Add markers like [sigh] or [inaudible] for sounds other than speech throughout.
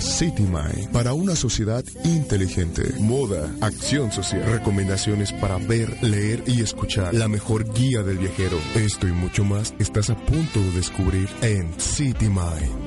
City Mind para una sociedad inteligente. Moda, acción social, recomendaciones para ver, leer y escuchar. La mejor guía del viajero. Esto y mucho más estás a punto de descubrir en City Mind.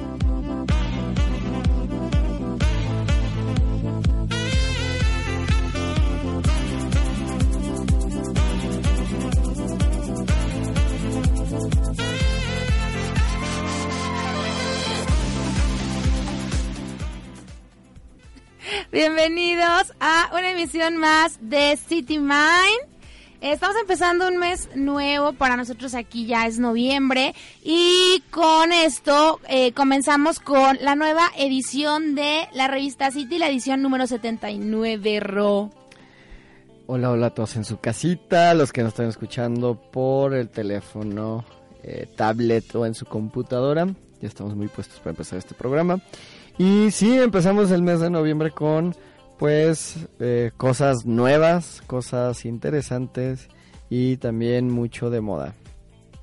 Emisión más de City Mind. Estamos empezando un mes nuevo para nosotros aquí ya es noviembre y con esto eh, comenzamos con la nueva edición de la revista City, la edición número 79 Ro. Hola, hola a todos en su casita, los que nos están escuchando por el teléfono, eh, tablet o en su computadora. Ya estamos muy puestos para empezar este programa. Y sí, empezamos el mes de noviembre con pues eh, cosas nuevas, cosas interesantes y también mucho de moda.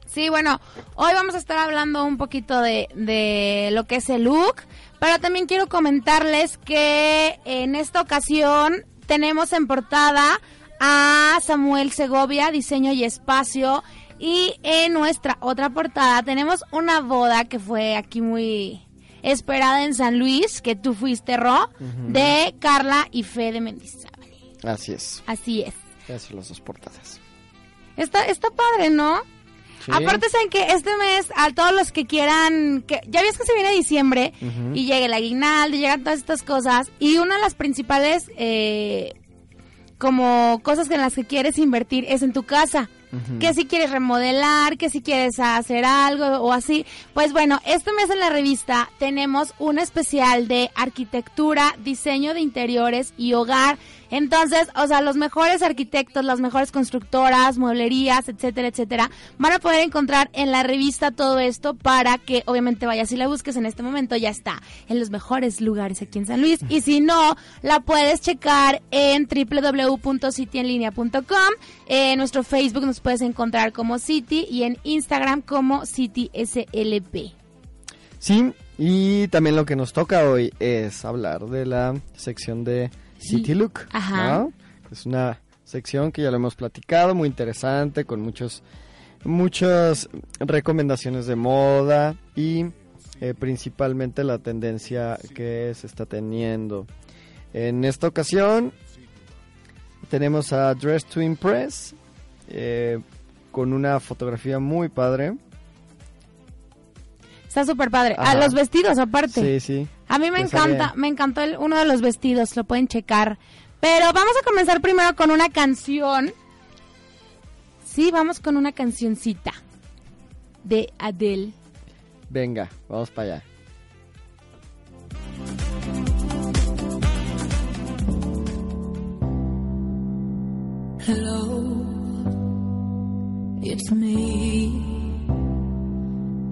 Sí, bueno, hoy vamos a estar hablando un poquito de, de lo que es el look, pero también quiero comentarles que en esta ocasión tenemos en portada a Samuel Segovia, diseño y espacio, y en nuestra otra portada tenemos una boda que fue aquí muy esperada en San Luis, que tú fuiste, Ro, de Carla y Fede Mendizábal. Así es. Así es. Esas son las dos portadas. Está, está padre, ¿no? Aparte, saben que este mes, a todos los que quieran, que ya ves que se viene diciembre y llega el aguinaldo, llegan todas estas cosas, y una de las principales, eh, como cosas en las que quieres invertir es en tu casa que si quieres remodelar, que si quieres hacer algo o así. Pues bueno, este mes en la revista tenemos un especial de arquitectura, diseño de interiores y hogar entonces, o sea, los mejores arquitectos, las mejores constructoras, mueblerías, etcétera, etcétera, van a poder encontrar en la revista todo esto para que obviamente vayas y la busques en este momento, ya está en los mejores lugares aquí en San Luis. Y si no, la puedes checar en www.cityenlinea.com. En nuestro Facebook nos puedes encontrar como City y en Instagram como CitySLP. Sí, y también lo que nos toca hoy es hablar de la sección de City Look. Ajá. Es una sección que ya lo hemos platicado, muy interesante, con muchos, muchas recomendaciones de moda y eh, principalmente la tendencia que se está teniendo. En esta ocasión tenemos a Dress to Impress eh, con una fotografía muy padre. Está súper padre. A los vestidos aparte. Sí, sí. A mí me encanta, me encantó el, uno de los vestidos, lo pueden checar. Pero vamos a comenzar primero con una canción. Sí, vamos con una cancioncita de Adele. Venga, vamos para allá. Hello, it's me.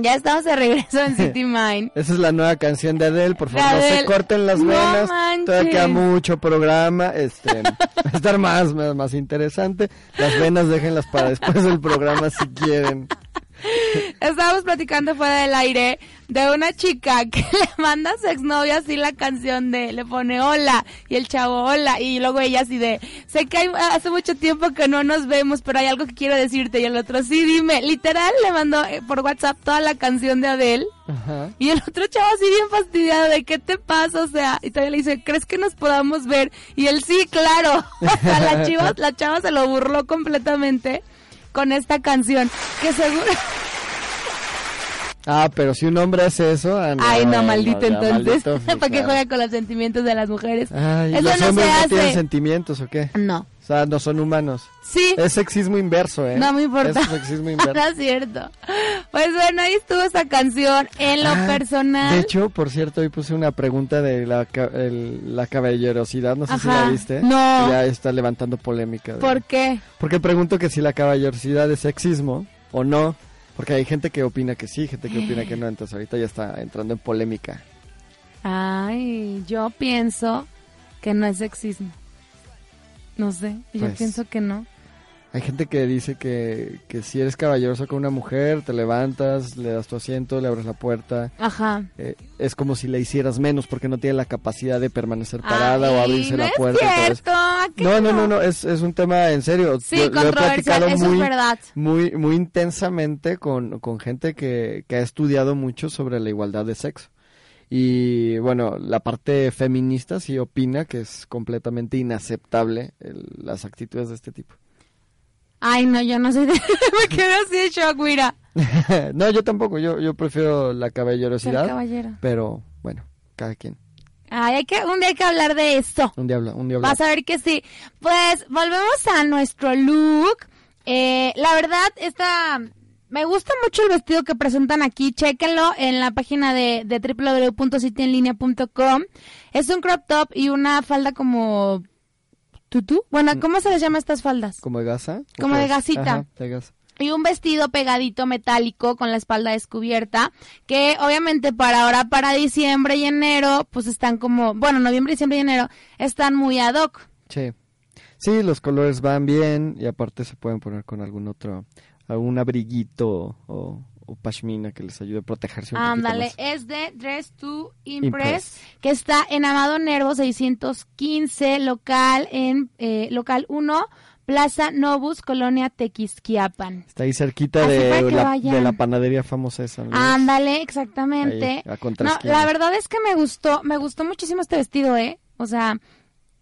Ya estamos de regreso en [laughs] City Mind. Esa es la nueva canción de Adele, por favor, no se corten las venas. Todavía queda mucho programa, este, [laughs] va a estar más, más, más interesante. Las venas déjenlas para después del programa si quieren. Estábamos platicando fuera del aire de una chica [laughs] que le manda a su exnovia así la canción de, le pone hola, y el chavo hola, y luego ella así de, sé que hace mucho tiempo que no nos vemos, pero hay algo que quiero decirte, y el otro, sí, dime, literal le mandó eh, por WhatsApp toda la canción de Adele, y el otro chavo así bien fastidiado de, ¿qué te pasa? O sea, y todavía le dice, ¿crees que nos podamos ver? Y él, sí, claro, [laughs] la, chiva, la chava se lo burló completamente. Con esta canción, que seguro... Ah, pero si un hombre hace eso... Ah, Ay, no, maldito entonces. [laughs] ¿Para qué juega con los sentimientos de las mujeres? Ay, eso ¿Los no hombres no tienen sentimientos o qué? No. O sea, no son humanos. Sí. Es sexismo inverso, ¿eh? No me importa. Es sexismo inverso. [laughs] no es cierto. Pues bueno, ahí estuvo esa canción. En lo ah, personal... De hecho, por cierto, hoy puse una pregunta de la, la caballerosidad. No sé si la viste. No. Ya está levantando polémica. ¿Por qué? Porque pregunto que si la caballerosidad es sexismo o no. Porque hay gente que opina que sí, gente que opina que no, entonces ahorita ya está entrando en polémica. Ay, yo pienso que no es sexismo. No sé, yo pues, pienso que no. Hay gente que dice que, que si eres caballeroso con una mujer, te levantas, le das tu asiento, le abres la puerta. Ajá. Eh, es como si le hicieras menos porque no tiene la capacidad de permanecer parada o abrirse la puerta. Es cierto, no, no, no, no, es, es un tema en serio. Sí, lo, controversial, eso muy, es verdad. Muy, muy intensamente con, con gente que, que ha estudiado mucho sobre la igualdad de sexo. Y bueno, la parte feminista sí opina que es completamente inaceptable las actitudes de este tipo. Ay, no, yo no soy de... [laughs] Me quedo así de shock, mira. [laughs] no, yo tampoco. Yo, yo prefiero la caballerosidad. caballero. Pero, bueno, cada quien. Ay, hay que, un día hay que hablar de esto. Un día, un día Vas a ver que sí. Pues, volvemos a nuestro look. Eh, la verdad, esta... Me gusta mucho el vestido que presentan aquí. Chéquenlo en la página de, de. Es un crop top y una falda como ¿Tutú? Bueno, mm. ¿cómo se les llama estas faldas? ¿Como de gasa? Como de gasita. de gasa. Y un vestido pegadito metálico con la espalda descubierta, que obviamente para ahora, para diciembre y enero, pues están como, bueno, noviembre, diciembre y enero, están muy ad hoc. Sí. Sí, los colores van bien y aparte se pueden poner con algún otro, algún abriguito o, o pashmina que les ayude a protegerse un Ándale, es de Dress to Impress, que está en Amado Nervo 615, local en eh, local 1, Plaza Novus, Colonia Tequisquiapan. Está ahí cerquita de la, de la, panadería famosa esa. Ándale, exactamente. no, la verdad es que me gustó, me gustó muchísimo este vestido, ¿eh? O sea,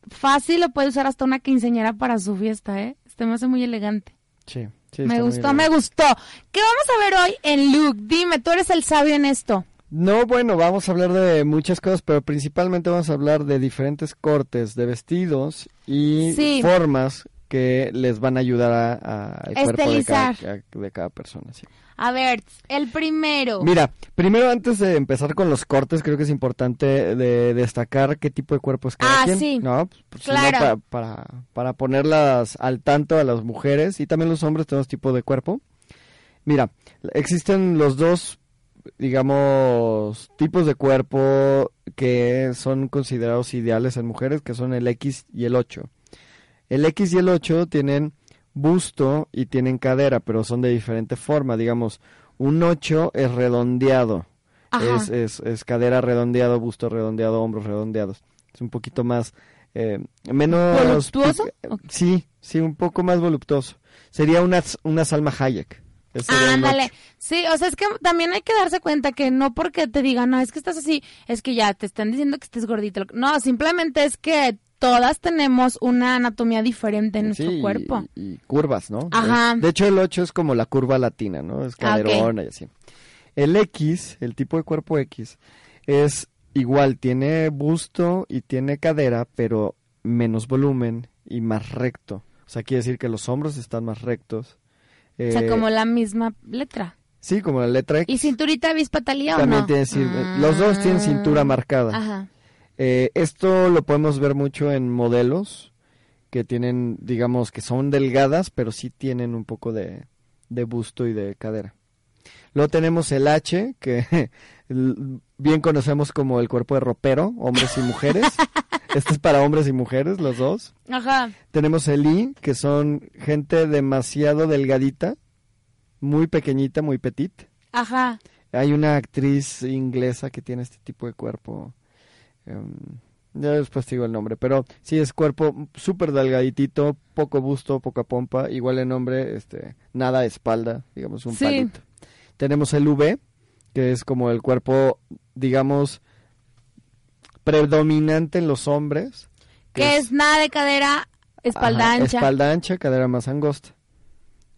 fácil lo puede usar hasta una quinceñera para su fiesta, ¿eh? Este me hace muy elegante. Sí me gustó, me gustó. ¿Qué vamos a ver hoy en Luke? Dime, tú eres el sabio en esto. No, bueno, vamos a hablar de muchas cosas, pero principalmente vamos a hablar de diferentes cortes de vestidos y formas que les van a ayudar a, al cuerpo de cada, de cada persona. Sí. A ver, el primero. Mira, primero antes de empezar con los cortes, creo que es importante de destacar qué tipo de cuerpo es cada ah, quien. Sí. ¿no? Pues, claro. para, para, ponerlas al tanto a las mujeres y también los hombres tenemos tipo de cuerpo. Mira, existen los dos, digamos, tipos de cuerpo que son considerados ideales en mujeres, que son el X y el 8. El X y el 8 tienen busto y tienen cadera, pero son de diferente forma. Digamos, un 8 es redondeado. Es, es, es, cadera redondeado, busto redondeado, hombros redondeados. Es un poquito más... Eh, menos... ¿Voluptuoso? Sí, sí, un poco más voluptuoso. Sería una, una Salma Hayek. Ándale. Sí, o sea, es que también hay que darse cuenta que no porque te digan, no, es que estás así, es que ya te están diciendo que estés gordito. No, simplemente es que todas tenemos una anatomía diferente en nuestro cuerpo. Y, curvas, ¿no? Ajá. De hecho, el 8 es como la curva latina, ¿no? Es ah, caderona y así. El X, el tipo de cuerpo X, es igual, tiene busto y tiene cadera, pero menos volumen y más recto. O sea, quiere decir que los hombros están más rectos. o sea, eh, como la misma letra. Sí, como la letra X. ¿Y cinturita bispatalía o no? Tiene, Los dos tienen cintura marcada. Ajá. Eh, esto lo podemos ver mucho en modelos que tienen, digamos, que son delgadas, pero sí tienen un poco de, busto y de cadera. Luego tenemos el H, que [laughs] bien conocemos como el cuerpo de ropero, hombres y mujeres. [laughs] este es para hombres y mujeres, los dos. Ajá. Tenemos el I, que son gente demasiado delgadita, muy pequeñita, muy petit. Ajá. Hay una actriz inglesa que tiene este tipo de cuerpo Em, ya después te digo el nombre, pero sí es cuerpo súper delgaditito, poco busto, poca pompa, igual el nombre, este, nada espalda, digamos un palito. Tenemos el V, que es como el cuerpo, digamos, predominante en los hombres. Que, es, nada de cadera, espalda ancha. Espalda ancha, cadera más angosta.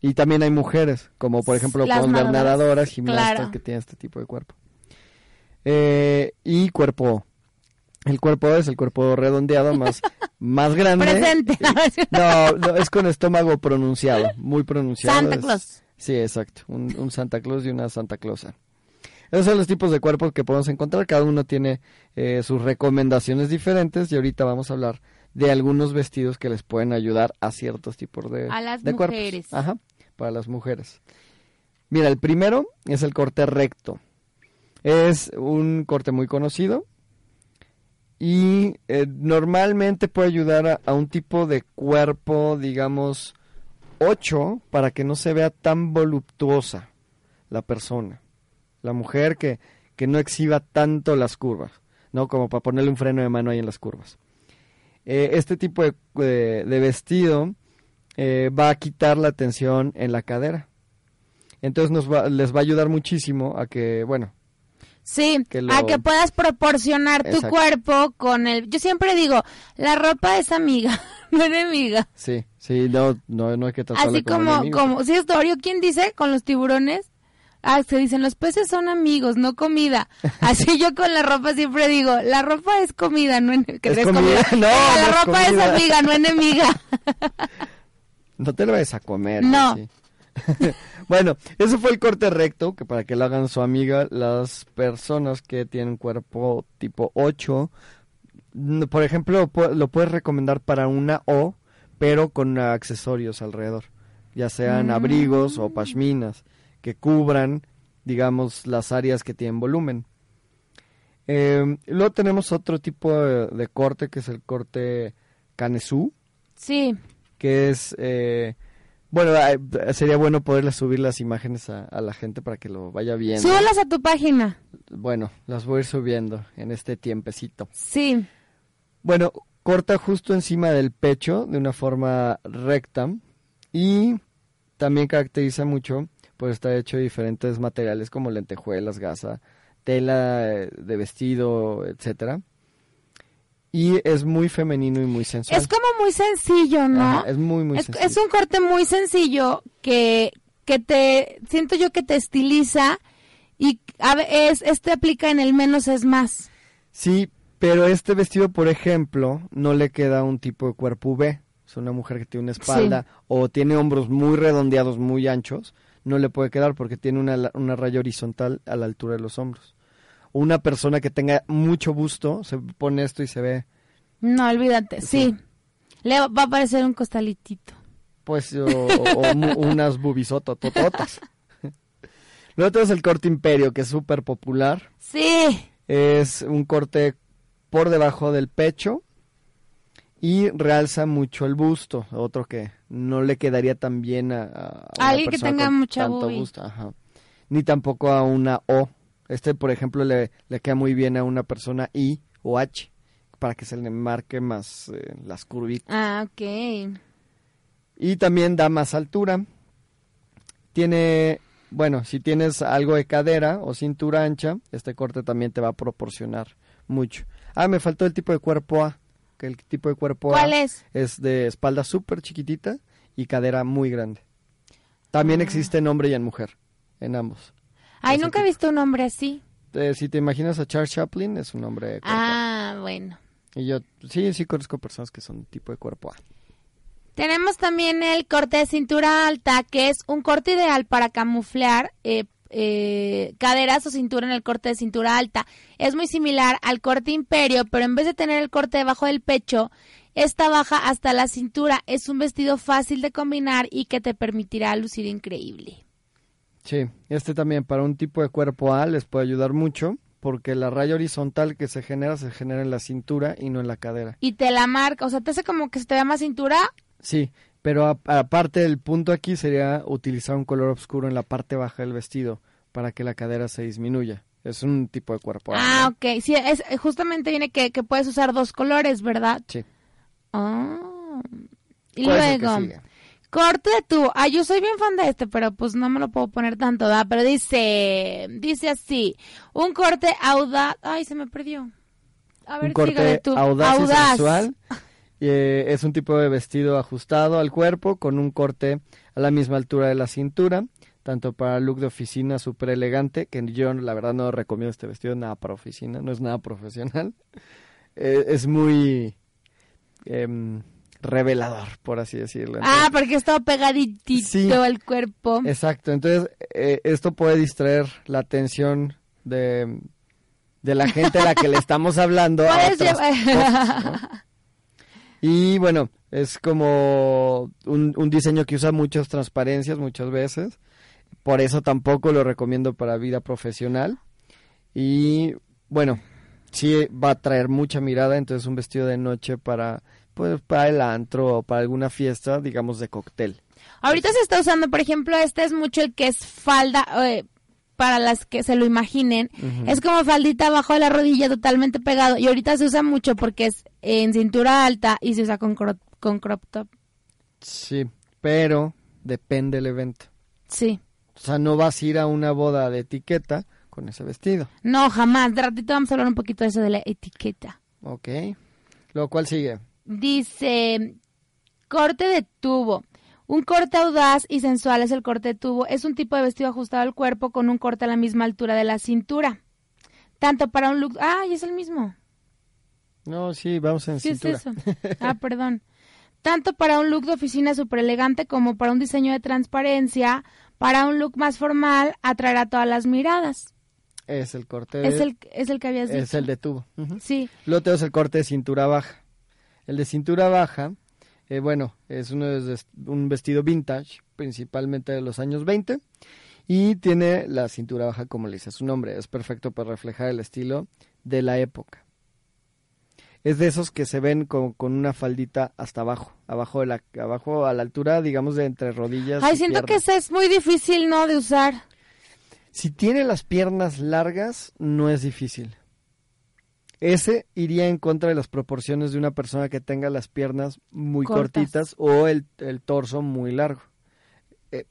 Y también hay mujeres, como por ejemplo con nadadoras, gimnastas que tienen este tipo de cuerpo. Eh, y cuerpo el cuerpo es el cuerpo redondeado más, [laughs] más grande. Presente. [laughs] No, no, es con estómago pronunciado, muy pronunciado. Santa Claus. sí, exacto. Un, Santa Claus y una Santa Clausa. Esos son los tipos de cuerpos que podemos encontrar. Cada uno tiene eh, sus recomendaciones diferentes y ahorita vamos a hablar de algunos vestidos que les pueden ayudar a ciertos tipos de, a las mujeres. Ajá, para las mujeres. Mira, el primero es el corte recto. Es un corte muy conocido y eh, normalmente puede ayudar a, un tipo de cuerpo, digamos, 8 para que no se vea tan voluptuosa la persona, la mujer que, que no exhiba tanto las curvas, ¿no? Como para ponerle un freno de mano ahí en las curvas. Eh, este tipo de, de, vestido eh, va a quitar la tensión en la cadera. Entonces nos les va a ayudar muchísimo a que, bueno, Sí, a que puedas proporcionar tu cuerpo con el... Yo siempre digo, la ropa es amiga, [laughs] no enemiga. Sí, sí, no, no, no hay que tratarla Así como, como, ¿sí es Dorio ¿Quién dice con los tiburones? Ah, se dicen, los peces son amigos, no comida. [laughs] Así yo con la ropa siempre digo, la ropa es comida, no enemiga. [laughs] ¿Es comida? No, la ropa es amiga, no enemiga. no te lo vayas a comer. No. Bueno, eso fue el corte recto, que para que lo hagan su amiga, las personas que tienen cuerpo tipo 8, por ejemplo, lo puedes recomendar para una O, pero con accesorios alrededor, ya sean mm. abrigos o pashminas, que cubran, digamos, las áreas que tienen volumen. Eh, luego tenemos otro tipo de, corte, que es el corte canesú. Sí. Que es... Eh, bueno, sería bueno poderles subir las imágenes a, la gente para que lo vaya viendo. Súbelas a tu página. Bueno, las voy a ir subiendo en este tiempecito. Sí. Bueno, corta justo encima del pecho de una forma recta y también caracteriza mucho, pues está hecho de diferentes materiales como lentejuelas, gasa, tela de vestido, etcétera y es muy femenino y muy sensual. Es como muy sencillo, ¿no? es muy, muy sencillo. Es un corte muy sencillo que, que te, siento yo que te estiliza y a es, este aplica en el menos es más. Sí, pero este vestido, por ejemplo, no le queda un tipo de cuerpo V. Es una mujer que tiene una espalda o tiene hombros muy redondeados, muy anchos. No le puede quedar porque tiene una, una raya horizontal a la altura de los hombros una persona que tenga mucho busto se pone esto y se ve. No, olvídate, sí. Le va a parecer un costalitito. Pues, o, [laughs] unas bubisototototas. Luego tenemos el corte imperio, que es súper popular. Sí. Es un corte por debajo del pecho y realza mucho el busto. Otro que no le quedaría tan bien a, a Alguien que tenga mucha tanto busto. Ni tampoco a una O este, por ejemplo, le, le queda muy bien a una persona I o H para que se le marque más eh, las curvitas. Ah, ok. Y también da más altura. Tiene, bueno, si tienes algo de cadera o cintura ancha, este corte también te va a proporcionar mucho. Ah, me faltó el tipo de cuerpo A, que el tipo de cuerpo ¿Cuál A es? es de espalda súper chiquitita y cadera muy grande. También ah. existe en hombre y en mujer, en ambos. Ay, nunca he visto un hombre así. Eh, si te imaginas a Charles Chaplin, es un hombre. Ah, bueno. Y yo, sí, sí conozco personas que son tipo de cuerpo A. Tenemos también el corte de cintura alta, que es un corte ideal para camuflar eh, eh, caderas o cintura en el corte de cintura alta. Es muy similar al corte imperio, pero en vez de tener el corte debajo del pecho, esta baja hasta la cintura. Es un vestido fácil de combinar y que te permitirá lucir increíble. Sí, este también para un tipo de cuerpo A les puede ayudar mucho porque la raya horizontal que se genera se genera en la cintura y no en la cadera. Y te la marca, o sea, te hace como que se te vea más cintura. Sí, pero aparte el punto aquí sería utilizar un color oscuro en la parte baja del vestido para que la cadera se disminuya. Es un tipo de cuerpo A. Ah, ok. Sí, es, justamente viene que, que puedes usar dos colores, ¿verdad? Sí. Ah. Y luego, Corte tú. Ah, yo soy bien fan de este, pero pues no me lo puedo poner tanto, ¿verdad? Pero dice, dice así, un corte audaz. Ay, se me perdió. A ver, un corte tú. audaz, Y sensual Eh, es un tipo de vestido ajustado al cuerpo con un corte a la misma altura de la cintura, tanto para look de oficina súper elegante, que yo la verdad no recomiendo este vestido nada para oficina, no es nada profesional. [laughs] Eh, es muy em, revelador, por así decirlo. ah, porque está pegaditito al cuerpo. Exacto, entonces eh, esto puede distraer la atención de, de la gente a la que le estamos hablando. [laughs] Y bueno, es como un, un diseño que usa muchas transparencias muchas veces. Por eso tampoco lo recomiendo para vida profesional. Y bueno, sí va a traer mucha mirada, entonces un vestido de noche para pues para el antro o para alguna fiesta, digamos de cóctel. Ahorita se está usando, por ejemplo, este es mucho el que es falda, eh, para las que se lo imaginen, es como faldita abajo de la rodilla totalmente pegado y ahorita se usa mucho porque es en cintura alta y se usa con crop, con crop top. Sí, pero depende del evento. Sí. O sea, no vas a ir a una boda de etiqueta con ese vestido. No, jamás. De ratito vamos a hablar un poquito de eso de la etiqueta. Ok. Lo cual sigue. Dice, corte de tubo. Un corte audaz y sensual es el corte de tubo. Es un tipo de vestido ajustado al cuerpo con un corte a la misma altura de la cintura. Tanto para un look... Ah, es el mismo. No, sí, vamos en sí, cintura. Es eso. [laughs] Ah, perdón. Tanto para un look de oficina súper elegante como para un diseño de transparencia, para un look más formal, atraerá todas las miradas. Es el corte de... Es el, es el que habías dicho. Es el de tubo. Sí. Luego tenemos el corte de cintura baja. El de cintura baja eh, bueno, es de, un vestido vintage, principalmente de los años 20, y tiene la cintura baja como le dice su nombre, es perfecto para reflejar el estilo de la época. Es de esos que se ven con, con una faldita hasta abajo, abajo de la, abajo a la altura, digamos, de entre rodillas. Ay, siento que ese es muy difícil, ¿no? De usar. Si tiene las piernas largas, no es difícil. Ese iría en contra de las proporciones de una persona que tenga las piernas muy cortitas o el, torso muy largo. Eh,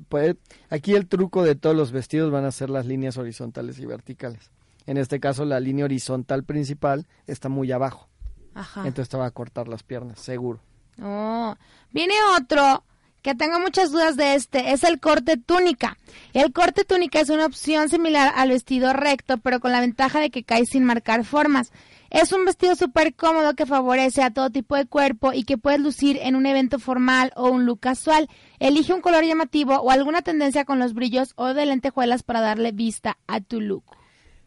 aquí el truco de todos los vestidos van a ser las líneas horizontales y verticales. En este caso, la línea horizontal principal está muy abajo. Ajá. Entonces te va a cortar las piernas, seguro. Oh. Viene otro que tengo muchas dudas de este, es el corte túnica. El corte túnica es una opción similar al vestido recto, pero con la ventaja de que cae sin marcar formas. Es un vestido súper cómodo que favorece a todo tipo de cuerpo y que puedes lucir en un evento formal o un look casual. Elige un color llamativo o alguna tendencia con los brillos o de lentejuelas para darle vista a tu look.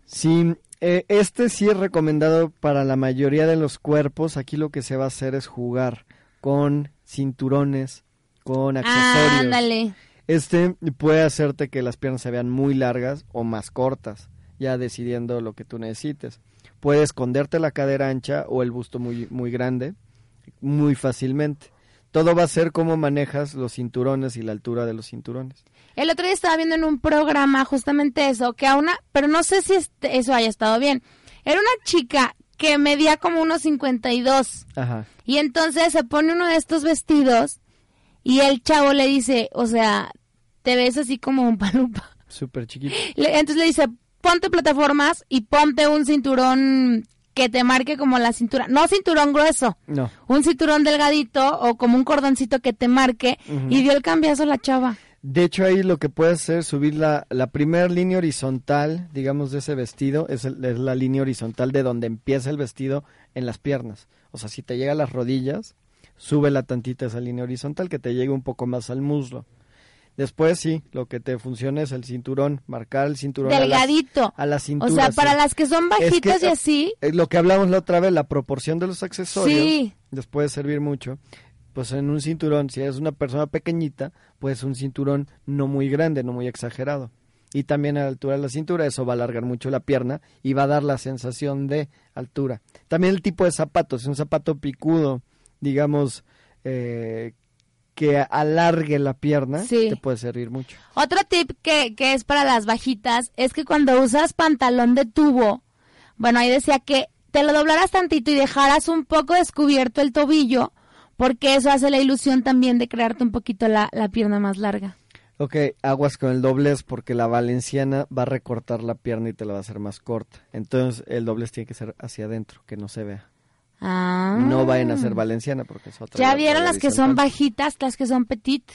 Sí, eh, este sí es recomendado para la mayoría de los cuerpos. Aquí lo que se va a hacer es jugar con cinturones, con accesorios. ándale. Este puede hacerte que las piernas se vean muy largas o más cortas, ya decidiendo lo que tú necesites puede esconderte la cadera ancha o el busto muy, muy grande muy fácilmente. Todo va a ser cómo manejas los cinturones y la altura de los cinturones. El otro día estaba viendo en un programa justamente eso, que a una, pero no sé si este, eso haya estado bien. Era una chica que medía como unos 52. Ajá. Y entonces se pone uno de estos vestidos y el chavo le dice, o sea, te ves así como un [laughs] palupa. Súper chiquito. entonces le dice, ponte plataformas y ponte un cinturón que te marque como la cintura, no cinturón grueso, no. un cinturón delgadito o como un cordoncito que te marque y dio el cambiazo a la chava. De hecho ahí lo que puedes hacer es subir la, la primera línea horizontal, digamos, de ese vestido, es, es, la línea horizontal de donde empieza el vestido en las piernas. O sea, si te llega a las rodillas, sube la tantita esa línea horizontal que te llegue un poco más al muslo. Después sí, lo que te funciona es el cinturón, marcar el cinturón delgadito a la, cintura. O sea, para las que son bajitas y así. Es lo que hablamos la otra vez, la proporción de los accesorios sí. les puede servir mucho. Pues en un cinturón, si eres una persona pequeñita, pues un cinturón no muy grande, no muy exagerado. Y también a la altura de la cintura, eso va a alargar mucho la pierna y va a dar la sensación de altura. También el tipo de zapatos, un zapato picudo, digamos, eh, que alargue la pierna te puede servir mucho. Otro tip que, que es para las bajitas es que cuando usas pantalón de tubo, bueno, ahí decía que te lo doblaras tantito y dejaras un poco descubierto el tobillo, porque eso hace la ilusión también de crearte un poquito la, la pierna más larga. Ok, aguas con el doblez porque la valenciana va a recortar la pierna y te la va a hacer más corta. Entonces el doblez tiene que ser hacia adentro, que no se vea. Ah. No vayan a ser valenciana porque es otra. Ya vieron las que son bajitas, las que son petit.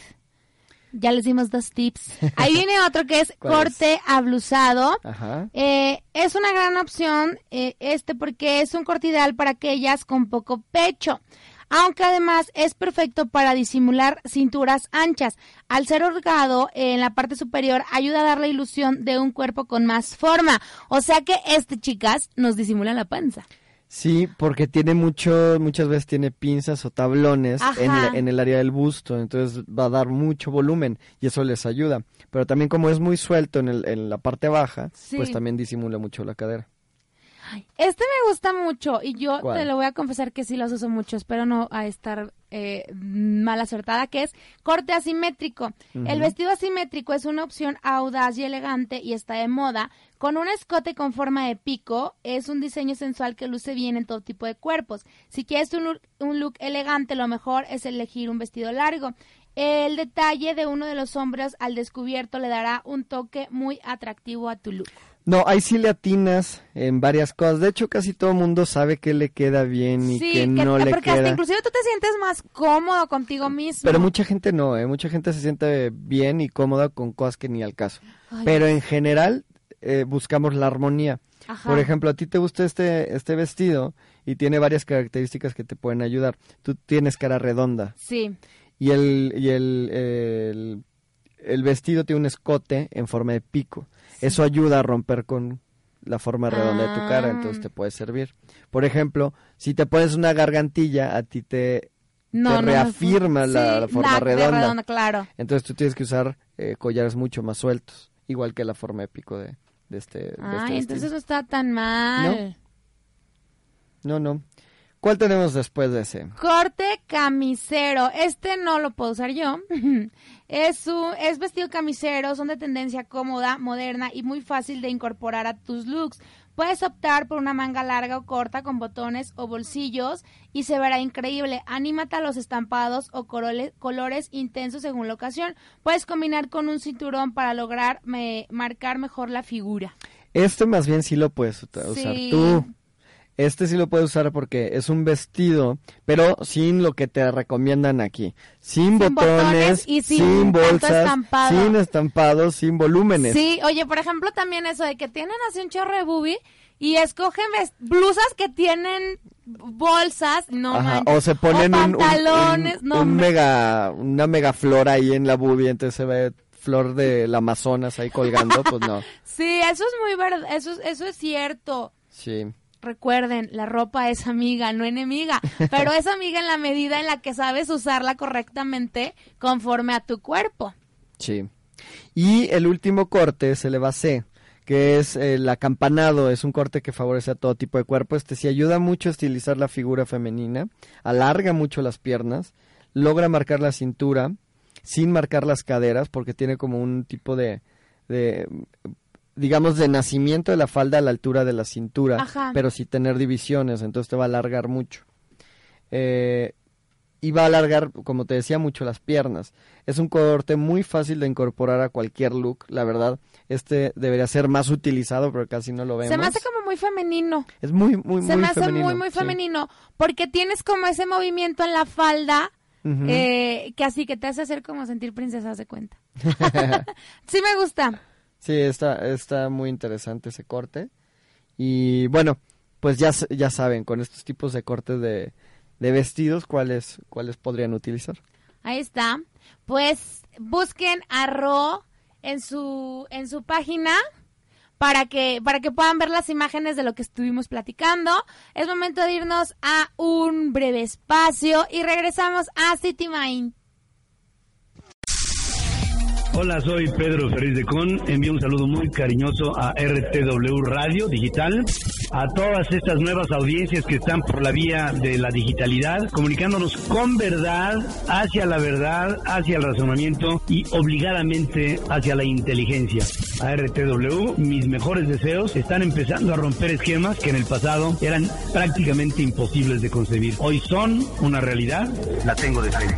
Ya les dimos dos tips. Ahí viene [laughs] otro que es corte ablusado. Ajá. Eh, es una gran opción eh, este porque es un corte ideal para aquellas con poco pecho. Aunque además es perfecto para disimular cinturas anchas. Al ser holgado en la parte superior ayuda a dar la ilusión de un cuerpo con más forma. O sea que este, chicas, nos disimula la panza. Sí, porque tiene mucho, muchas veces tiene pinzas o tablones en, el área del busto, entonces va a dar mucho volumen y eso les ayuda. Pero también como es muy suelto en, el, en la parte baja, pues también disimula mucho la cadera. Este me gusta mucho y yo te lo voy a confesar que sí los uso mucho, espero no a estar eh, mal acertada, que es corte asimétrico. El vestido asimétrico es una opción audaz y elegante y está de moda. Con un escote con forma de pico, es un diseño sensual que luce bien en todo tipo de cuerpos. Si quieres un, un look elegante, lo mejor es elegir un vestido largo. El detalle de uno de los hombros al descubierto le dará un toque muy atractivo a tu look. No, ahí sí le atinas en varias cosas. De hecho, casi todo el mundo sabe que le queda bien y que, no le queda. Porque hasta inclusive tú te sientes más cómodo contigo mismo. Pero mucha gente no, ¿eh? Mucha gente se siente bien y cómoda con cosas que ni al caso. Pero en general eh, buscamos la armonía. Por ejemplo, a ti te gusta este, este vestido y tiene varias características que te pueden ayudar. Tú tienes cara redonda. Sí. Y el, y el, el, el vestido tiene un escote en forma de pico. Eso ayuda a romper con la forma redonda de tu cara, entonces te ah. puede servir. Por ejemplo, si te pones una gargantilla, a ti te, reafirma la, forma redonda. claro. Entonces tú tienes que usar eh, collares mucho más sueltos, igual que la forma épico de, de este. Ay, entonces no está tan mal. No, no. ¿Cuál tenemos después de ese? Corte camisero. Este no lo puedo usar yo. [laughs] es, un, es vestido camisero, son de tendencia cómoda, moderna y muy fácil de incorporar a tus looks. Puedes optar por una manga larga o corta con botones o bolsillos y se verá increíble. Anímate a los estampados o colores, intensos según la ocasión. Puedes combinar con un cinturón para lograr marcar mejor la figura. Este más bien sí lo puedes usar tú este sí lo puedes usar porque es un vestido, pero sin lo que te recomiendan aquí. Sin, botones, y sin, bolsas, sin estampados, sin volúmenes. Sí, oye, por ejemplo, también eso de que tienen así un chorro de boobie y escogen blusas que tienen bolsas, no o se ponen pantalones, un, un, mega una mega flor ahí en la boobie, entonces se ve flor del Amazonas ahí colgando, pues no. [laughs] Sí, eso es muy verdad, eso eso es cierto. Sí recuerden, la ropa es amiga, no enemiga, pero es amiga en la medida en la que sabes usarla correctamente conforme a tu cuerpo. Sí. Y el último corte es el Eva C, que es el acampanado, es un corte que favorece a todo tipo de cuerpo. Este sí ayuda mucho a estilizar la figura femenina, alarga mucho las piernas, logra marcar la cintura sin marcar las caderas porque tiene como un tipo de, de digamos, de nacimiento de la falda a la altura de la cintura, pero sin tener divisiones, entonces te va a alargar mucho. Eh, y va a alargar, como te decía, mucho las piernas. Es un corte muy fácil de incorporar a cualquier look, la verdad. Este debería ser más utilizado, pero casi no lo vemos. Se me hace como muy femenino. Es muy, muy, Se me hace muy, muy femenino, porque tienes como ese movimiento en la falda, eh, que así que te hace hacer como sentir princesa, de cuenta. [laughs] [laughs] sí me gusta. Sí, está, está muy interesante ese corte. Y bueno, pues ya, ya saben, con estos tipos de cortes de, de vestidos, ¿cuáles, ¿cuáles podrían utilizar? Ahí está. Pues busquen a Ro en su, en su página para que, para que puedan ver las imágenes de lo que estuvimos platicando. Es momento de irnos a un breve espacio y regresamos a City Mind. Hola, soy Pedro Ferriz de Con. Envío un saludo muy cariñoso a RTW Radio Digital, a todas estas nuevas audiencias que están por la vía de la digitalidad, comunicándonos con verdad, hacia la verdad, hacia el razonamiento y obligadamente hacia la inteligencia. A RTW, mis mejores deseos están empezando a romper esquemas que en el pasado eran prácticamente imposibles de concebir. Hoy son una realidad, la tengo de frente.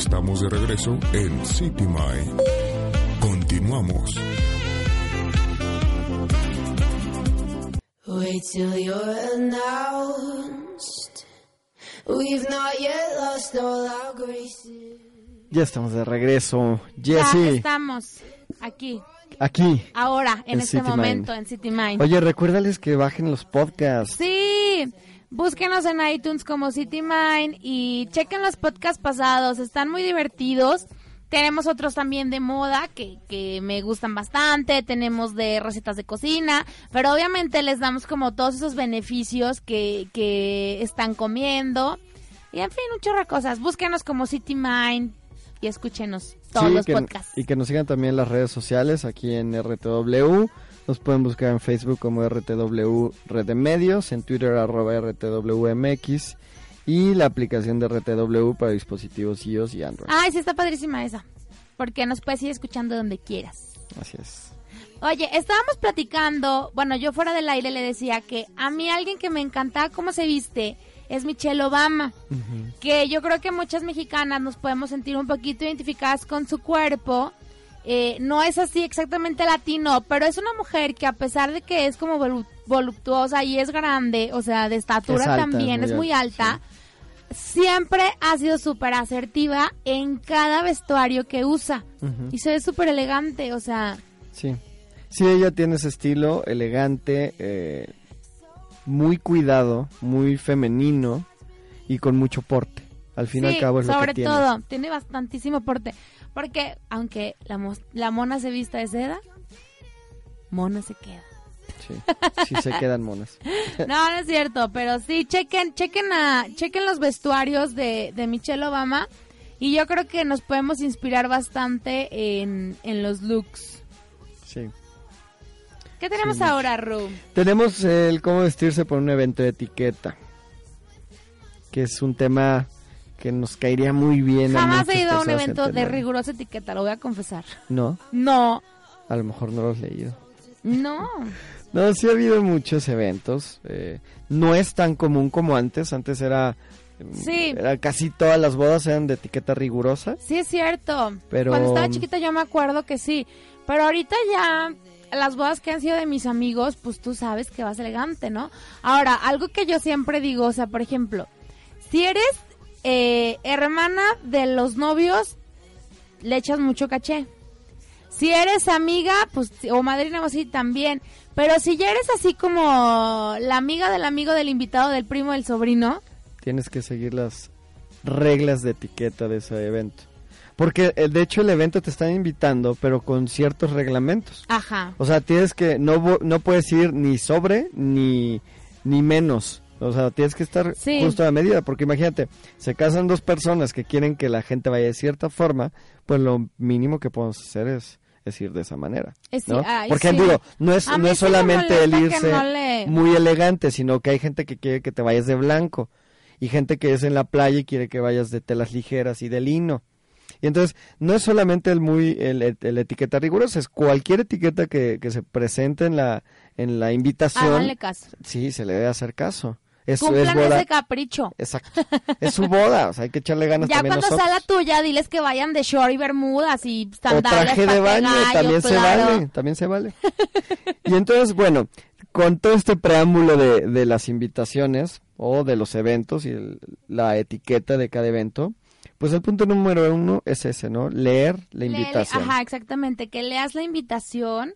Estamos de regreso en City Mind. Continuamos. Ya estamos de regreso. Ya estamos aquí. Aquí. Ahora, en, este momento, en City Mind. Oye, recuérdales que bajen los podcasts. Sí. Búsquenos en iTunes como City Mind y chequen los podcasts pasados. Están muy divertidos. Tenemos otros también de moda que, que me gustan bastante, tenemos de recetas de cocina, pero obviamente les damos como todos esos beneficios que, que están comiendo. Y en fin, un chorro de cosas. Búsquenos como City Mind y escúchenos todos los podcasts. Y que nos sigan también en las redes sociales, aquí en RTW. Nos pueden buscar en Facebook como RTW Red de Medios, en Twitter arroba RTWMX y la aplicación de RTW para dispositivos iOS y Android. Ay, sí, está padrísima esa. Porque nos puedes ir escuchando donde quieras. Así es. Oye, estábamos platicando, bueno, yo fuera del aire le decía que a mí alguien que me encantaba cómo se viste es Michelle Obama, que yo creo que muchas mexicanas nos podemos sentir un poquito identificadas con su cuerpo. Eh, no es así exactamente latino, pero es una mujer que a pesar de que es como voluptuosa y es grande, o sea, de estatura también, es muy alta, siempre ha sido súper asertiva en cada vestuario que usa. Y se ve súper elegante, o sea... Sí. Sí, ella tiene ese estilo elegante, eh, muy cuidado, muy femenino y con mucho porte. Al fin y al cabo es lo que tiene. Sobre todo, tiene bastantísimo porte. Porque aunque la, la mona se vista de seda, mona se queda. Sí, se quedan monas. [laughs] no, no es cierto, pero sí, chequen, chequen, a, chequen los vestuarios de, de Michelle Obama y yo creo que nos podemos inspirar bastante en, los looks. Sí. ¿Qué tenemos ahora, Ru? Tenemos el cómo vestirse por un evento de etiqueta, que es un tema que nos caería muy bien. Jamás he ido a un evento de rigurosa etiqueta, lo voy a confesar. ¿No? No. A lo mejor no lo has leído. No. No, sí ha habido muchos eventos. Eh, no es tan común como antes. Antes era, sí. era, casi todas las bodas eran de etiqueta rigurosa. Sí, es cierto. Pero... Cuando estaba chiquita yo me acuerdo que sí. Pero ahorita ya las bodas que han sido de mis amigos, pues tú sabes que vas elegante, ¿no? Ahora, algo que yo siempre digo, o sea, por ejemplo, si eres eh, hermana de los novios, le echas mucho caché. Si eres amiga, pues, o madrina o así también. Pero si ya eres así como la amiga del amigo del invitado, del primo, del sobrino. Tienes que seguir las reglas de etiqueta de ese evento. Porque eh, de hecho el evento te están invitando, pero con ciertos reglamentos. Ajá. O sea, tienes que, no, no puedes ir ni sobre ni, ni menos. O sea, tienes que estar justo a la medida, porque imagínate, se casan dos personas que quieren que la gente vaya de cierta forma, pues lo mínimo que podemos hacer es ir de esa manera. ¿no? Porque digo, no es, no es solamente el irse muy elegante, sino que hay gente que quiere que te vayas de blanco y gente que es en la playa y quiere que vayas de telas ligeras y de lino. Y entonces, no es solamente el muy el, etiqueta rigurosa, es cualquier etiqueta que, que, se presente en la, en la invitación. Sí, se le debe hacer caso. Es, Cumplan ese capricho. Exacto. Es su boda, o sea, hay que echarle ganas ya también cuando sea la tuya, diles que vayan de short y bermudas y sandalias. O traje de baño, también se vale, también se vale. y entonces, bueno, con todo este preámbulo de, de las invitaciones o de los eventos y la etiqueta de cada evento, pues el punto número uno es ese, ¿no? Leer la invitación. ajá, exactamente, que leas la invitación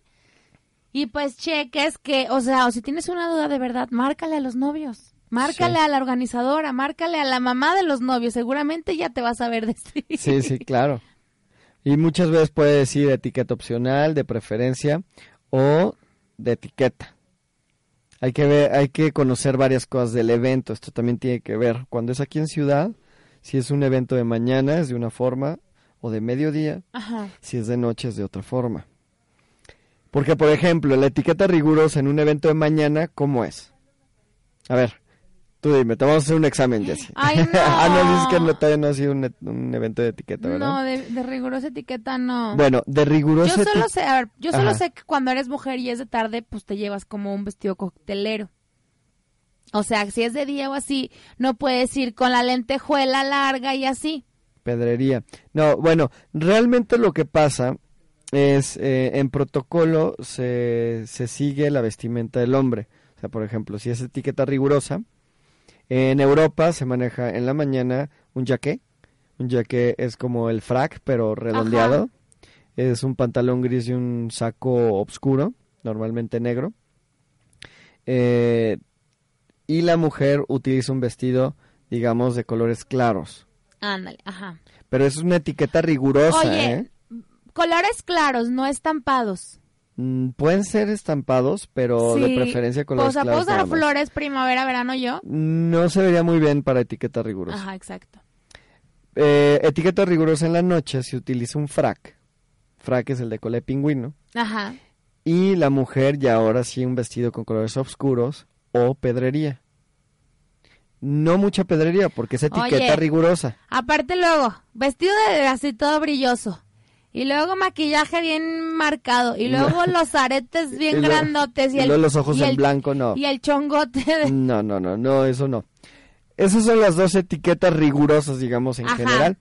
y pues cheques que, o sea, o si tienes una duda de verdad, márcale a los novios. Márcale a la organizadora, márcale a la mamá de los novios, seguramente ya te vas a ver decir. [laughs] Sí, sí, claro. Y muchas veces puede decir etiqueta opcional, de preferencia o de etiqueta. Hay que ver, hay que conocer varias cosas del evento. Esto también tiene que ver cuando es aquí en ciudad, si es un evento de mañana es de una forma o de mediodía, si es de noche es de otra forma. Porque por ejemplo, la etiqueta rigurosa en un evento de mañana, ¿cómo es? A ver, Tú dime, te vamos a hacer un examen, Jessy. Ay, no. [laughs] ah, no, dices que no, todavía no ha sido un, evento de etiqueta, ¿verdad? No, de, rigurosa etiqueta no. Bueno, de rigurosa Yo solo sé, a ver, yo solo sé que cuando eres mujer y es de tarde, pues te llevas como un vestido coctelero. O sea, si es de día o así, no puedes ir con la lentejuela larga y así. Pedrería. No, bueno, realmente lo que pasa es eh, en protocolo se, se sigue la vestimenta del hombre. O sea, por ejemplo, si es etiqueta rigurosa, en Europa se maneja en la mañana un jaque. Un jaque es como el frac, pero redondeado. Es un pantalón gris y un saco oscuro, normalmente negro. Eh, y la mujer utiliza un vestido, digamos, de colores claros. Ándale, ajá. Pero es una etiqueta rigurosa, ¿eh? colores claros, no estampados. Mm, pueden ser estampados, pero de preferencia colores claros. O sea, ¿puedo usar flores primavera, verano yo? No se vería muy bien para etiqueta rigurosa. Ajá, exacto. Eh, etiqueta rigurosa en la noche se utiliza un frac. Frac es el de color pingüino. Ajá. Y la mujer ya ahora sí un vestido con colores oscuros o pedrería. No mucha pedrería porque es etiqueta rigurosa. Aparte luego, vestido de así todo brilloso. Y luego maquillaje bien marcado. Y luego los aretes [laughs] bien grandotes. Y, el, los ojos en blanco, no. Y el chongote. [laughs] No, no, no, no, eso no. Esas son las dos etiquetas rigurosas, digamos, en general.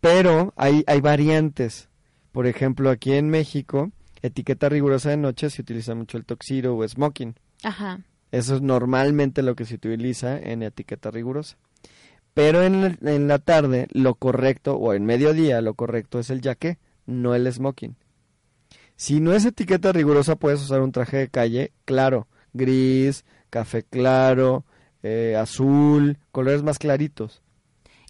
Pero hay, hay variantes. Por ejemplo, aquí en México, etiqueta rigurosa de noche se utiliza mucho el toxiro o smoking. Ajá. Eso es normalmente lo que se utiliza en etiqueta rigurosa. Pero en, en la tarde, lo correcto, o en mediodía, lo correcto es el yaque no el smoking. Si no es etiqueta rigurosa, puedes usar un traje de calle claro, gris, café claro, eh, azul, colores más claritos.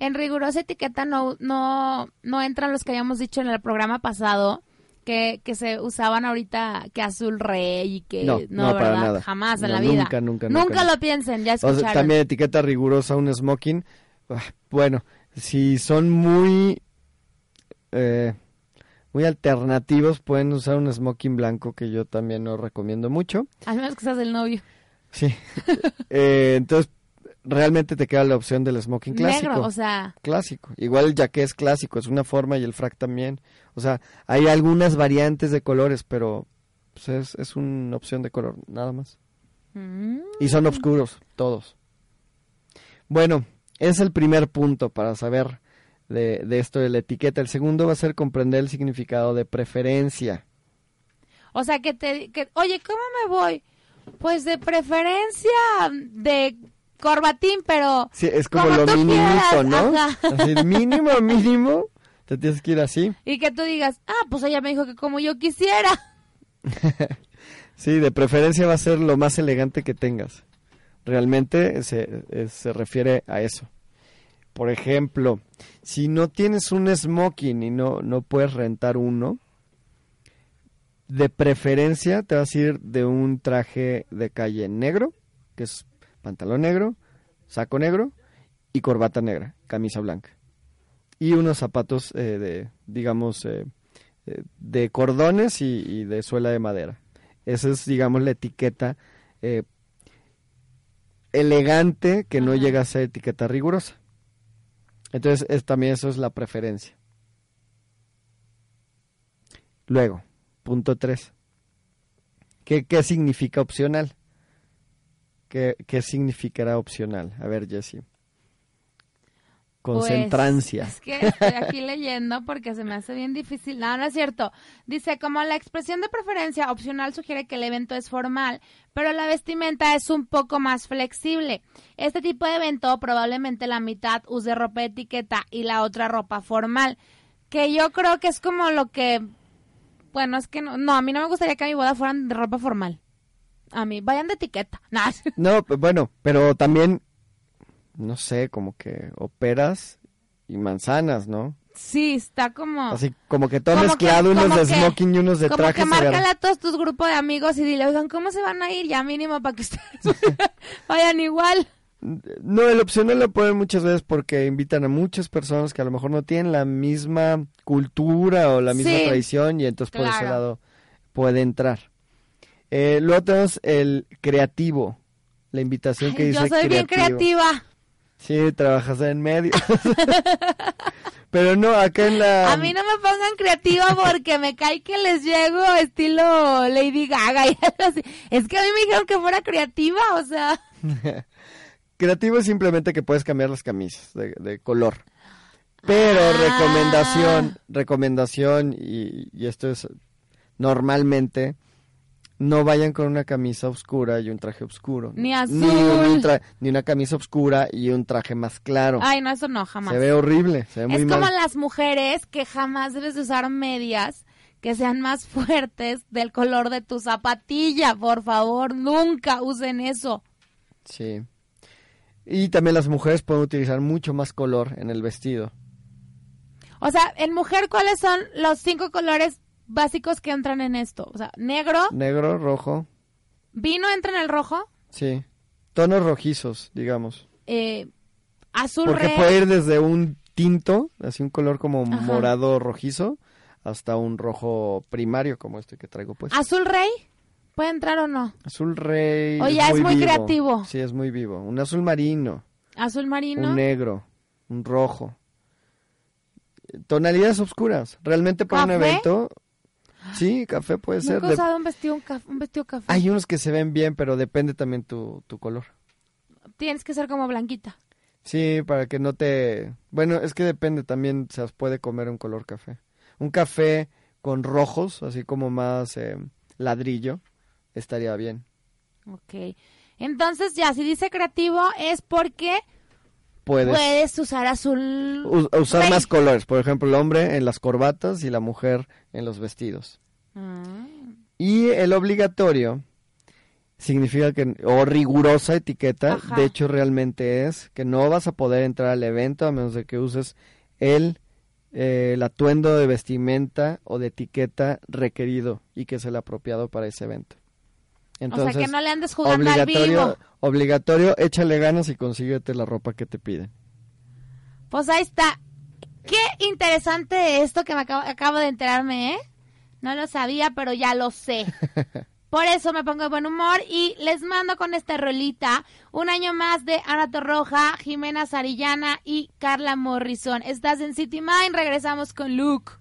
En rigurosa etiqueta no, no, no entran los que habíamos dicho en el programa pasado, que, que se usaban ahorita que azul rey y que no, no, ¿verdad? nada. jamás en la vida. Nunca, nunca, nunca. lo piensen, ya escucharon. también etiqueta rigurosa un smoking. Ah, bueno, si son muy eh, muy alternativos, pueden usar un smoking blanco que yo también no recomiendo mucho. Al menos que seas el novio. Sí. [laughs] Eh, entonces, realmente te queda la opción del smoking clásico. Negro, o sea. Clásico. Igual el jaque es clásico, es una forma y el frac también. O sea, hay algunas variantes de colores, pero pues, es, es una opción de color, nada más. Y son oscuros, todos. Bueno, es el primer punto para saber de, de esto de la etiqueta. El segundo va a ser comprender el significado de preferencia. O sea, que te... Que, Oye, ¿cómo me voy? Pues de preferencia de corbatín, pero... Sí, es como lo mínimo, ¿no? Así, mínimo, mínimo, te tienes que ir así. Y que tú digas, ah, pues ella me dijo que como yo quisiera. [laughs] sí, de preferencia va a ser lo más elegante que tengas. Realmente se, se refiere a eso. Por ejemplo, si no tienes un smoking y no, no puedes rentar uno, de preferencia te vas a ir de un traje de calle negro, que es pantalón negro, saco negro y corbata negra, camisa blanca. Y unos zapatos eh, de, digamos, eh, eh, de cordones y, de suela de madera. Esa es, digamos, la etiqueta elegante que no llega a ser etiqueta rigurosa. Entonces, es, también eso es la preferencia. Luego, punto 3. ¿Qué, ¿Qué, significa opcional? ¿Qué, ¿Qué significará opcional? A ver, Jessie. Concentrancia. Pues, es que estoy aquí leyendo porque se me hace bien difícil. No, no es cierto. Dice, como la expresión de preferencia opcional sugiere que el evento es formal, pero la vestimenta es un poco más flexible. Este tipo de evento probablemente la mitad use ropa de etiqueta y la otra ropa formal. Que yo creo que es como lo que... Bueno, es que no, no a mí no me gustaría que a mi boda fueran de ropa formal. A mí, vayan de etiqueta. [laughs] No, bueno, pero también no sé, como que operas y manzanas, ¿no? Sí, está como... Así como que todo mezclado, unos de smoking y unos de como traje. Como que márcale a todos tus grupos de amigos y dile, oigan, ¿cómo se van a ir? Ya mínimo para que ustedes [laughs] vayan igual. No, el opcional lo ponen muchas veces porque invitan a muchas personas que a lo mejor no tienen la misma cultura o la misma tradición y entonces por ese lado puede entrar. Eh, luego tenemos el creativo, la invitación que dice Yo soy bien creativa. Sí, trabajas en medio. [laughs] Pero no, acá en la... A mí no me pongan creativa porque me cae que les llego estilo Lady Gaga y así. Es que a mí me dijeron que fuera creativa, o sea... [laughs] creativo es simplemente que puedes cambiar las camisas de, color. Pero ah. recomendación, recomendación, y, y, esto es normalmente no vayan con una camisa oscura y un traje oscuro. Ni azul. Ni, una camisa oscura y un traje más claro. Ay, no, eso no, jamás. Se ve horrible, se ve muy Es como las mujeres que jamás debes de usar medias que sean más [laughs] fuertes del color de tu zapatilla, por favor, nunca usen eso. Sí. Y también las mujeres pueden utilizar mucho más color en el vestido. O sea, en mujer, ¿cuáles son los cinco colores básicos que entran en esto? O sea, negro. Negro, rojo. ¿Vino entra en el rojo? Sí. Tonos rojizos, digamos. Eh, azul Porque puede ir desde un tinto, así un color como morado rojizo, hasta un rojo primario como este que traigo pues. ¿Azul rey? ¿Puede entrar o no? Azul rey. Oye, es muy, creativo. Sí, es muy vivo. Un azul marino. Azul marino. Un negro. Un rojo. Tonalidades oscuras. Realmente para un evento Sí, café puede ser. Nunca he usado un vestido, un, vestido café. Hay unos que se ven bien, pero depende también tu, tu color. Tienes que ser como blanquita. Sí, para que no te... Bueno, es que depende también, se puede comer un color café. Un café con rojos, así como más eh, ladrillo, estaría bien. Ok. Entonces ya, si dice creativo es porque puedes, usar azul. usar más colores. Por ejemplo, el hombre en las corbatas y la mujer en los vestidos. Ah. Y el obligatorio significa que, o rigurosa etiqueta, de hecho realmente es que no vas a poder entrar al evento a menos de que uses el, eh, el atuendo de vestimenta o de etiqueta requerido y que es el apropiado para ese evento. Entonces, o sea, que no le andes jugando al vivo. Obligatorio, échale ganas y consíguete la ropa que te piden. Pues ahí está. Qué interesante esto que me acabo, de enterarme, ¿eh? No lo sabía, pero ya lo sé. [laughs] Por eso me pongo de buen humor y les mando con esta rolita un año más de Ana Torroja, Jimena Sarillana y Carla Morrison. Estás en City Mind, regresamos con Luke.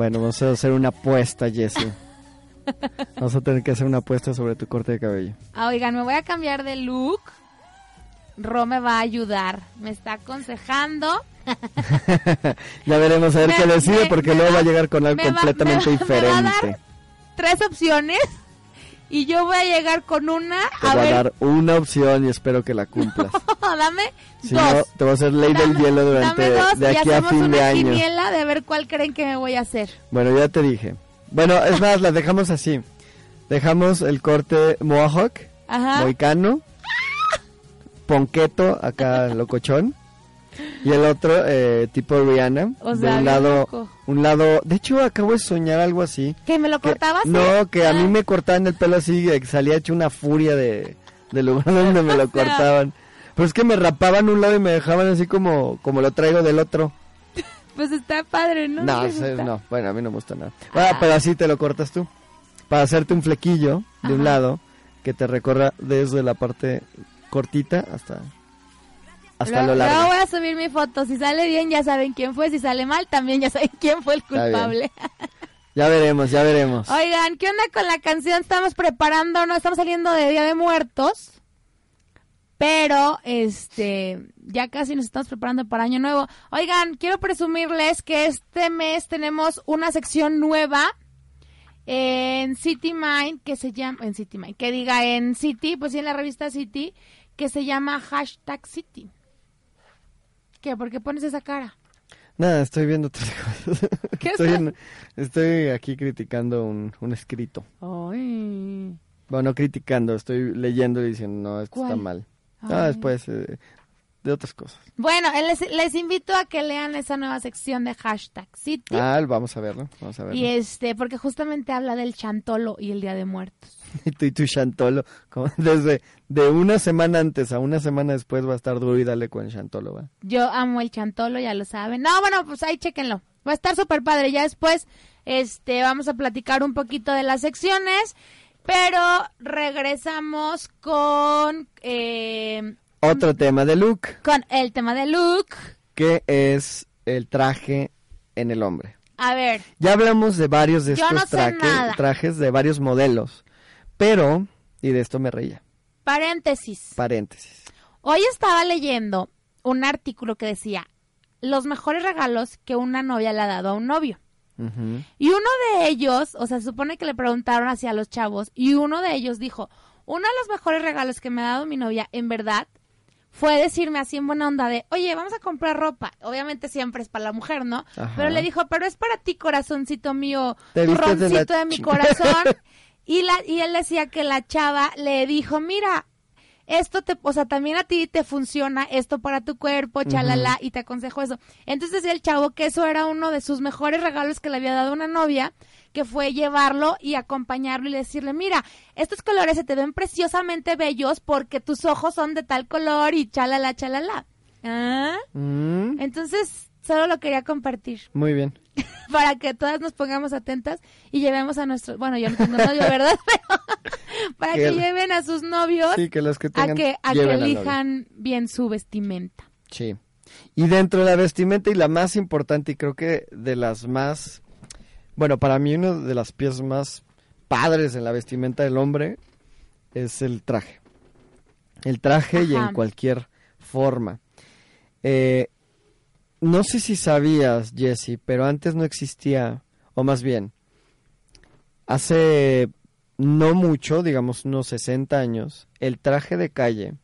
Bueno, vamos a hacer una apuesta, Jessie. Vamos a tener que hacer una apuesta sobre tu corte de cabello. Ah, oigan, me voy a cambiar de look. Ro me va a ayudar. Me está aconsejando. [laughs] ya veremos a ver qué decide porque luego va a llegar con algo completamente diferente. tres opciones y yo voy a llegar con una. Te a voy a dar una opción y espero que la cumplas. [laughs] dame si No, te voy a hacer ley del hielo durante de aquí a fin de año. quiniela de ver cuál creen que me voy a hacer. Bueno, ya te dije. Bueno, es más, la dejamos así. Dejamos el corte mohawk, Ajá. moicano, ponqueto acá locochón. Y el otro, eh, tipo Rihanna. de un lado, un lado. De hecho, acabo de soñar algo así. ¿Que me lo cortabas? No, que a mí ah. me cortaban el pelo así, que salía hecho una furia de, del lugar [laughs] donde me lo cortaban. Pero es que me rapaban un lado y me dejaban así como, como lo traigo del otro. [laughs] Pues está padre, ¿no? No, no, bueno, a mí no me gusta nada. Ah, pero así te lo cortas tú. Para hacerte un flequillo de un lado que te recorra desde la parte cortita hasta hasta lo largo. voy a subir mi foto. Si sale bien, ya saben quién fue. Si sale mal, también ya saben quién fue el culpable. [laughs] Ya veremos, ya veremos. Oigan, ¿qué onda con la canción? Estamos preparando, no estamos saliendo de Día de Muertos. Pero, este, ya casi nos estamos preparando para Año Nuevo. Oigan, quiero presumirles que este mes tenemos una sección nueva en City Mind que se llama, en City Mind, que diga en City, pues sí en la revista City, que se llama hashtag City. ¿Qué? ¿Por qué pones esa cara? Nada, estoy viendo otras [laughs] cosas. ¿Qué estoy, estoy aquí criticando un, un escrito. Ay. Bueno, criticando, estoy leyendo y diciendo, no, esto está mal. Ah, después eh, de otras cosas. Bueno, les, les, invito a que lean esa nueva sección de hashtag City. Ah, vamos a verlo, vamos a verlo. Y este, porque justamente habla del chantolo y el Día de Muertos. Y [laughs] tú y tu chantolo, como desde de una semana antes a una semana después va a estar duro y dale con el chantolo, ¿va? Yo amo el chantolo, ya lo saben. No, bueno, pues ahí chequenlo. Va a estar súper padre. Ya después, este, vamos a platicar un poquito de las secciones. Pero regresamos con... Eh, Otro tema de look. Con el tema de look. Que es el traje en el hombre. A ver. Ya hablamos de varios de estos trajes, de varios modelos. Pero, y de esto me reía. Paréntesis. Paréntesis. Hoy estaba leyendo un artículo que decía los mejores regalos que una novia le ha dado a un novio. Y uno de ellos, o sea, se supone que le preguntaron hacia los chavos, y uno de ellos dijo, uno de los mejores regalos que me ha dado mi novia, en verdad, fue decirme así en buena onda de, oye, vamos a comprar ropa. Obviamente siempre es para la mujer, ¿no? Pero le dijo, pero es para ti, corazoncito mío, roncito de, mi corazón. [laughs] y, la, y él decía que la chava le dijo, mira, esto te, o sea, también a ti te funciona esto para tu cuerpo, chalala, y te aconsejo eso. Entonces el chavo que eso era uno de sus mejores regalos que le había dado una novia, que fue llevarlo y acompañarlo y decirle, mira, estos colores se te ven preciosamente bellos porque tus ojos son de tal color y chalala, chalala. ¿Ah? Entonces, solo lo quería compartir. Muy bien. [laughs] Para que todas nos pongamos atentas y llevemos a nuestros, bueno, yo no tengo novio, ¿verdad? [laughs] para que, lleven a sus novios sí, que los que tengan, a que, a que elijan bien su vestimenta. Sí. Y dentro de la vestimenta y la más importante y creo que de las más, bueno, para mí una de las piezas más padres en la vestimenta del hombre es el traje. El traje y en cualquier forma. Eh, no sé si sabías, Jesse, pero antes no existía, o más bien, hace no mucho, digamos unos 60 años, el traje de calle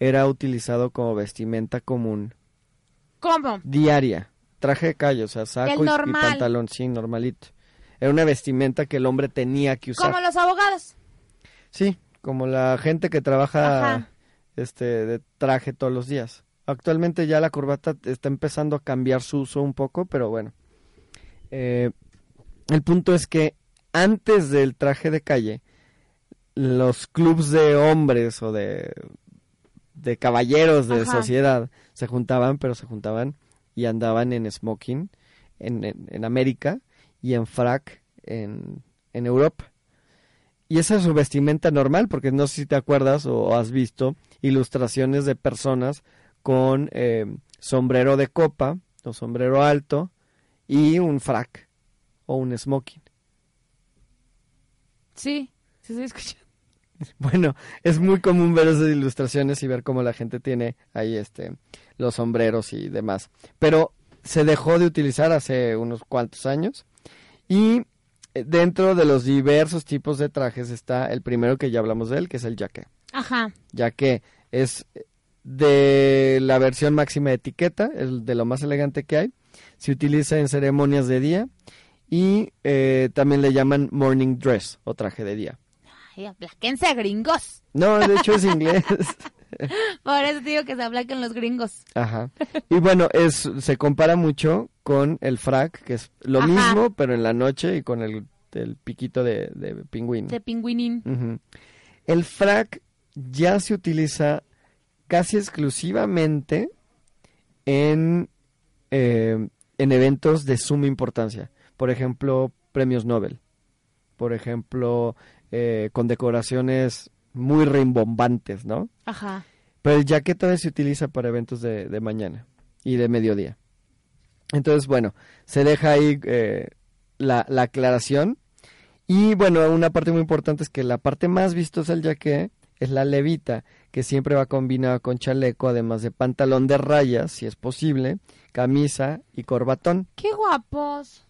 era utilizado como vestimenta común. ¿Cómo? Diaria. Traje de calle, o sea, saco y, pantalón, sí, normalito. Era una vestimenta que el hombre tenía que usar. Como los abogados. Sí, como la gente que trabaja este de traje todos los días. Actualmente ya la corbata está empezando a cambiar su uso un poco, pero bueno. Eh, el punto es que antes del traje de calle, los clubs de hombres o de, de caballeros de sociedad se juntaban, pero se juntaban y andaban en smoking en, en, América y en frac en, en Europa. Y esa es su vestimenta normal, porque no sé si te acuerdas o has visto ilustraciones de personas con eh, sombrero de copa o sombrero alto y un frac o un smoking. Sí, sí estoy escuchando. [laughs] Bueno, es muy común ver esas ilustraciones y ver cómo la gente tiene ahí este los sombreros y demás. Pero se dejó de utilizar hace unos cuantos años y eh, dentro de los diversos tipos de trajes está el primero que ya hablamos de él, que es el jaque. Ajá. que es de la versión máxima de etiqueta, el de lo más elegante que hay. Se utiliza en ceremonias de día y eh, también le llaman morning dress o traje de día. Ay, aplaquense gringos. No, de hecho es inglés. [laughs] Por eso digo que se aplaquen los gringos. Ajá. Y bueno, es se compara mucho con el frac, que es lo mismo, pero en la noche y con el, piquito de, de pingüino. De pingüinín. El frac ya se utiliza casi exclusivamente en, eh, en eventos de suma importancia por ejemplo, premios Nobel, por ejemplo, eh, con decoraciones muy rimbombantes, ¿no? Ajá. Pero el jacket todavía se utiliza para eventos de, de mañana y de mediodía. Entonces, bueno, se deja ahí eh, la, la, aclaración. Y bueno, una parte muy importante es que la parte más vistosa del jacket es la levita, que siempre va combinado con chaleco, además de pantalón de rayas, si es posible, camisa y corbatón. ¡Qué guapos!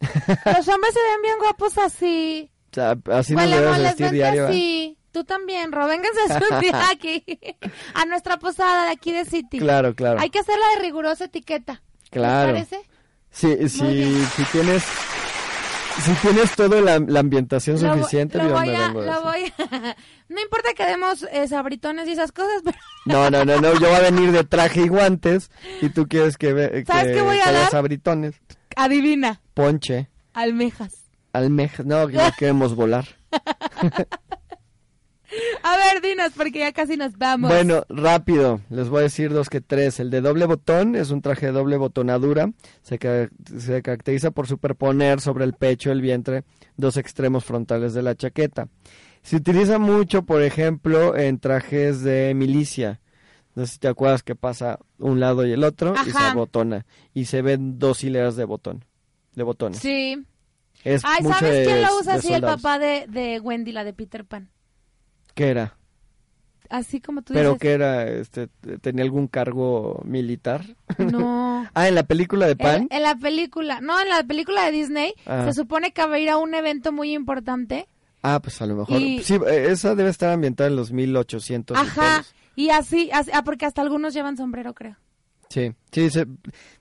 Los hombres se ven bien guapos así. O sea, así nos debes vestir diario. Sí. Tú también, Ro, vénganse a [laughs] aquí, a nuestra posada de aquí de City. Claro, claro. Hay que hacerla de rigurosa etiqueta. Claro. ¿Te parece? Sí, sí, si tienes si tienes toda la, ambientación suficiente, lo, voy a, lo [laughs] voy No importa que demos eh, sabritones y esas cosas, pero... [laughs] No, no, no, no, yo voy a venir de traje y guantes y tú quieres que, ve, ¿Sabes qué voy a dar? sabritones. Adivina. Ponche. Almejas. Almejas, no, que no [laughs] queremos volar. A ver, dinos, porque ya casi nos vamos. Bueno, rápido, les voy a decir dos que tres. El de doble botón es un traje de doble botonadura. Se, se caracteriza por superponer sobre el pecho el vientre dos extremos frontales de la chaqueta. Se utiliza mucho, por ejemplo, en trajes de milicia. No sé si te acuerdas que pasa un lado y el otro y se botona. Y se ven dos hileras de botón, de botones. Sí. Es Ay, ¿sabes quién lo usa así? El papá de, de Wendy, la de Peter Pan. ¿Qué era? Así como tú ¿Pero qué era? Este, ¿Tenía algún cargo militar? No. [laughs] ah, ¿en la película de Pan? En, la película, no, en la película de Disney ah. se supone que va a ir a un evento muy importante. Ah, pues a lo mejor. Sí, eh, esa debe estar ambientada en los 1800. Ajá, y así, así, ah, porque hasta algunos llevan sombrero, creo. Sí, sí,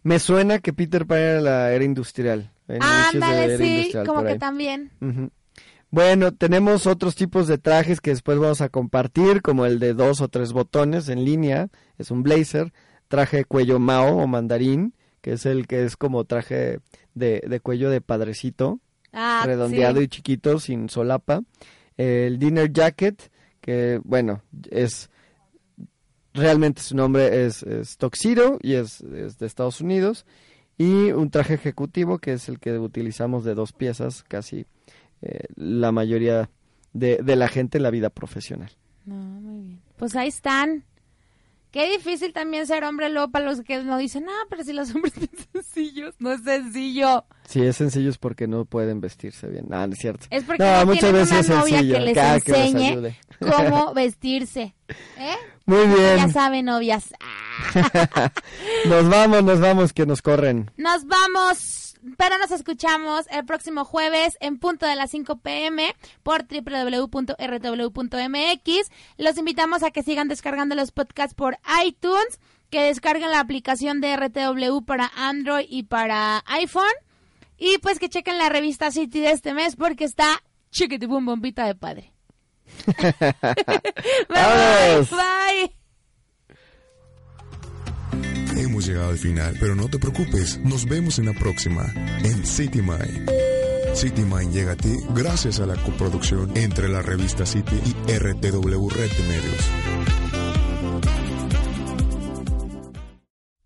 me suena que Peter Pan era la era industrial. Ándale, sí, como que también. Bueno, tenemos otros tipos de trajes que después vamos a compartir, como el de dos o tres botones en línea, es un blazer, traje de cuello mao o mandarín, que es el que es como traje de, cuello de padrecito, ah, redondeado y chiquito, sin solapa. El dinner jacket, que bueno, es realmente su nombre es, es Tuxedo y es, es, de Estados Unidos. Y un traje ejecutivo, que es el que utilizamos de dos piezas, casi eh, la mayoría de, de, la gente en la vida profesional. muy bien. Pues ahí están. Qué difícil también ser hombre luego para los que no dicen, ah, pero si los hombres [laughs] son sencillos, no es sencillo. Si es sencillo es porque no pueden vestirse bien. Ah, no es cierto. Es porque no, muchas veces una novia que les enseñe cómo [laughs] vestirse. ¿Eh? Muy bien. Ya saben, novias. [laughs] nos vamos, nos vamos, que nos corren. Nos vamos. Pero nos escuchamos el próximo jueves en punto de las 5 pm por www.rtw.mx. Los invitamos a que sigan descargando los podcasts por iTunes, que descarguen la aplicación de RTW para Android y para iPhone. Y pues que chequen la revista City de este mes porque está chiquitibum bombita de padre. [laughs] bye. bye. Hemos llegado al final, pero no te preocupes, nos vemos en la próxima, en City Mind. City Mind llega a ti gracias a la coproducción entre la revista City y RTW Red de Medios.